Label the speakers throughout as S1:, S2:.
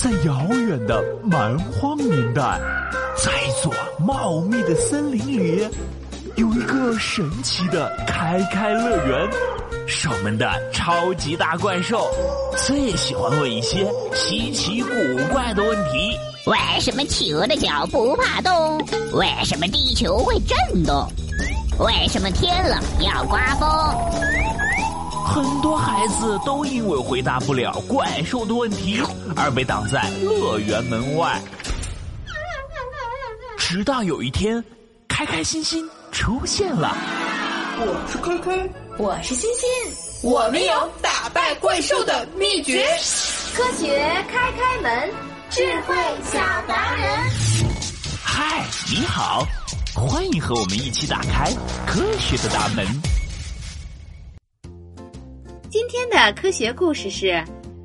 S1: 在遥远的蛮荒年代，在一座茂密的森林里，有一个神奇的开开乐园。我们的超级大怪兽最喜欢问一些稀奇古怪的问题。
S2: 为什么企鹅的脚不怕冻？为什么地球会震动？为什么天冷要刮风？
S1: 很多孩子都因为回答不了怪兽的问题而被挡在乐园门外。直到有一天，开开心心出现了。
S3: 我是开开，
S4: 我是欣欣，
S3: 我们有打败怪兽的秘诀。
S4: 科学开开门，智慧小达人。
S1: 嗨，你好，欢迎和我们一起打开科学的大门。
S5: 今天的科学故事是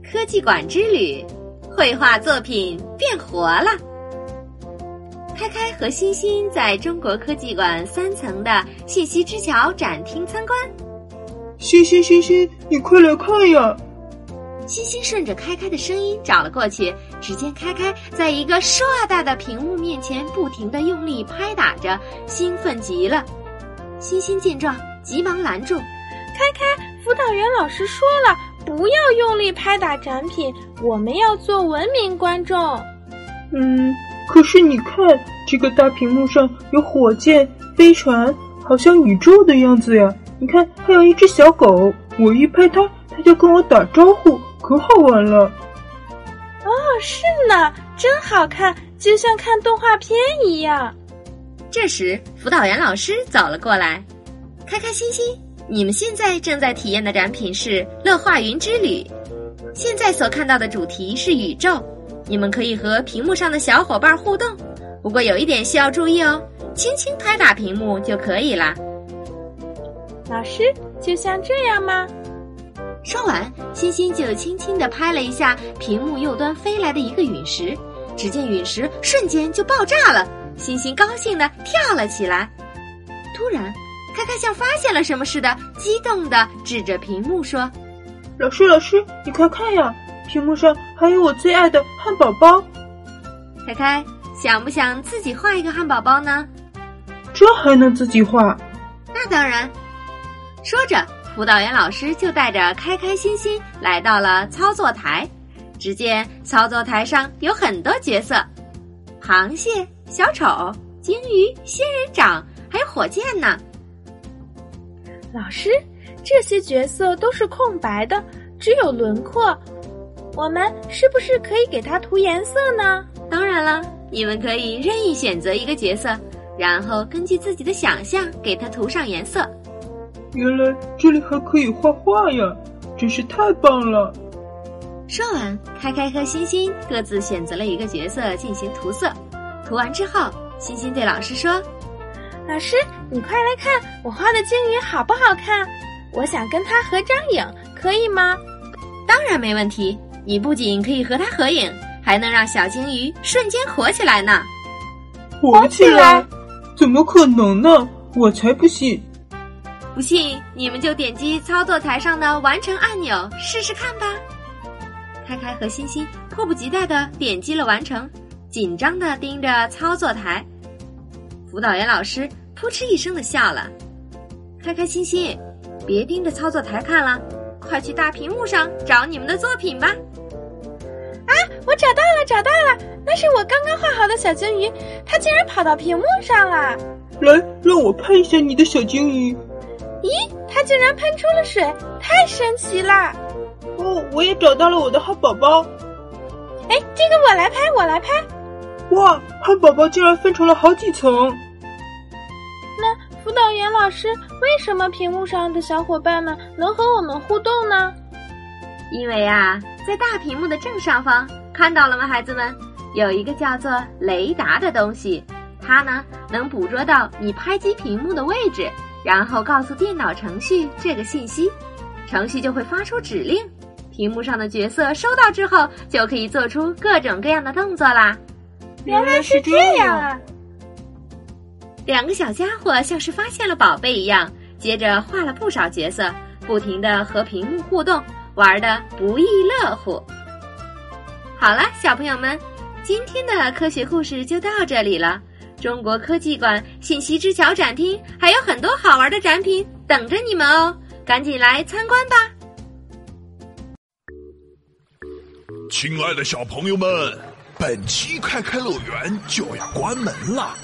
S5: 科技馆之旅，绘画作品变活了。开开和欣欣在中国科技馆三层的信息之桥展厅参观。
S3: 欣欣，欣欣，你快来看呀！
S5: 欣欣顺着开开的声音找了过去，只见开开在一个硕大的屏幕面前不停的用力拍打着，兴奋极了。欣欣见状，急忙拦住：“
S6: 开开，辅导员老师说了，不要用力拍打展品，我们要做文明观众。”
S3: 嗯。可是你看，这个大屏幕上有火箭、飞船，好像宇宙的样子呀！你看，还有一只小狗，我一拍它，它就跟我打招呼，可好玩了。哦，
S6: 是呢，真好看，就像看动画片一样。
S5: 这时，辅导员老师走了过来，开开心心。你们现在正在体验的展品是乐化云之旅，现在所看到的主题是宇宙。你们可以和屏幕上的小伙伴互动，不过有一点需要注意哦，轻轻拍打屏幕就可以了。
S6: 老师，就像这样吗？
S5: 说完，欣欣就轻轻地拍了一下屏幕右端飞来的一个陨石，只见陨石瞬间就爆炸了，欣欣高兴地跳了起来。突然，开开像发现了什么似的，激动地指着屏幕说：“
S3: 老师，老师，你快看呀！”屏幕上还有我最爱的汉堡包，
S5: 开开想不想自己画一个汉堡包呢？
S3: 这还能自己画？
S5: 那当然。说着，辅导员老师就带着开开心心来到了操作台。只见操作台上有很多角色：螃蟹、小丑、鲸鱼、仙人掌，还有火箭呢。
S6: 老师，这些角色都是空白的，只有轮廓。我们是不是可以给它涂颜色呢？
S5: 当然了，你们可以任意选择一个角色，然后根据自己的想象给它涂上颜色。
S3: 原来这里还可以画画呀，真是太棒了！
S5: 说完，开开和欣欣各自选择了一个角色进行涂色。涂完之后，欣欣对老师说：“
S6: 老师，你快来看我画的鲸鱼好不好看？我想跟它合张影，可以吗？”
S5: 当然没问题。你不仅可以和它合影，还能让小鲸鱼瞬间活起来呢！
S3: 活起来？怎么可能呢？我才不信！
S5: 不信你们就点击操作台上的完成按钮试试看吧。开开和欣欣迫不及待的点击了完成，紧张的盯着操作台。辅导员老师扑哧一声的笑了。开开心心，别盯着操作台看了，快去大屏幕上找你们的作品吧。
S6: 啊！我找到了，找到了，那是我刚刚画好的小鲸鱼，它竟然跑到屏幕上了。
S3: 来，让我拍一下你的小鲸鱼。
S6: 咦，它竟然喷出了水，太神奇了！
S3: 哦，我也找到了我的汉堡包。
S6: 哎，这个我来拍，我来拍。
S3: 哇，汉堡包竟然分成了好几层。
S6: 那辅导员老师，为什么屏幕上的小伙伴们能和我们互动呢？
S5: 因为啊。在大屏幕的正上方，看到了吗，孩子们？有一个叫做雷达的东西，它呢能捕捉到你拍击屏幕的位置，然后告诉电脑程序这个信息，程序就会发出指令，屏幕上的角色收到之后，就可以做出各种各样的动作啦。
S6: 原来是这样啊！
S5: 两个小家伙像是发现了宝贝一样，接着画了不少角色，不停的和屏幕互动。玩的不亦乐乎。好了，小朋友们，今天的科学故事就到这里了。中国科技馆信息之桥展厅还有很多好玩的展品等着你们哦，赶紧来参观吧！
S1: 亲爱的小朋友们，本期开开乐园就要关门了，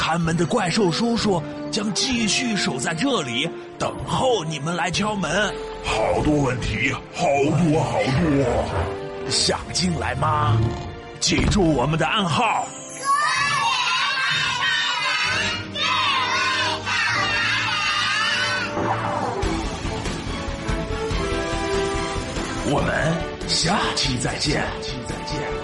S1: 看门的怪兽叔叔将继续守在这里，等候你们来敲门。
S7: 好多问题，好多好多，
S1: 想进来吗？记住我们的暗号。我们下期再见。下期再见。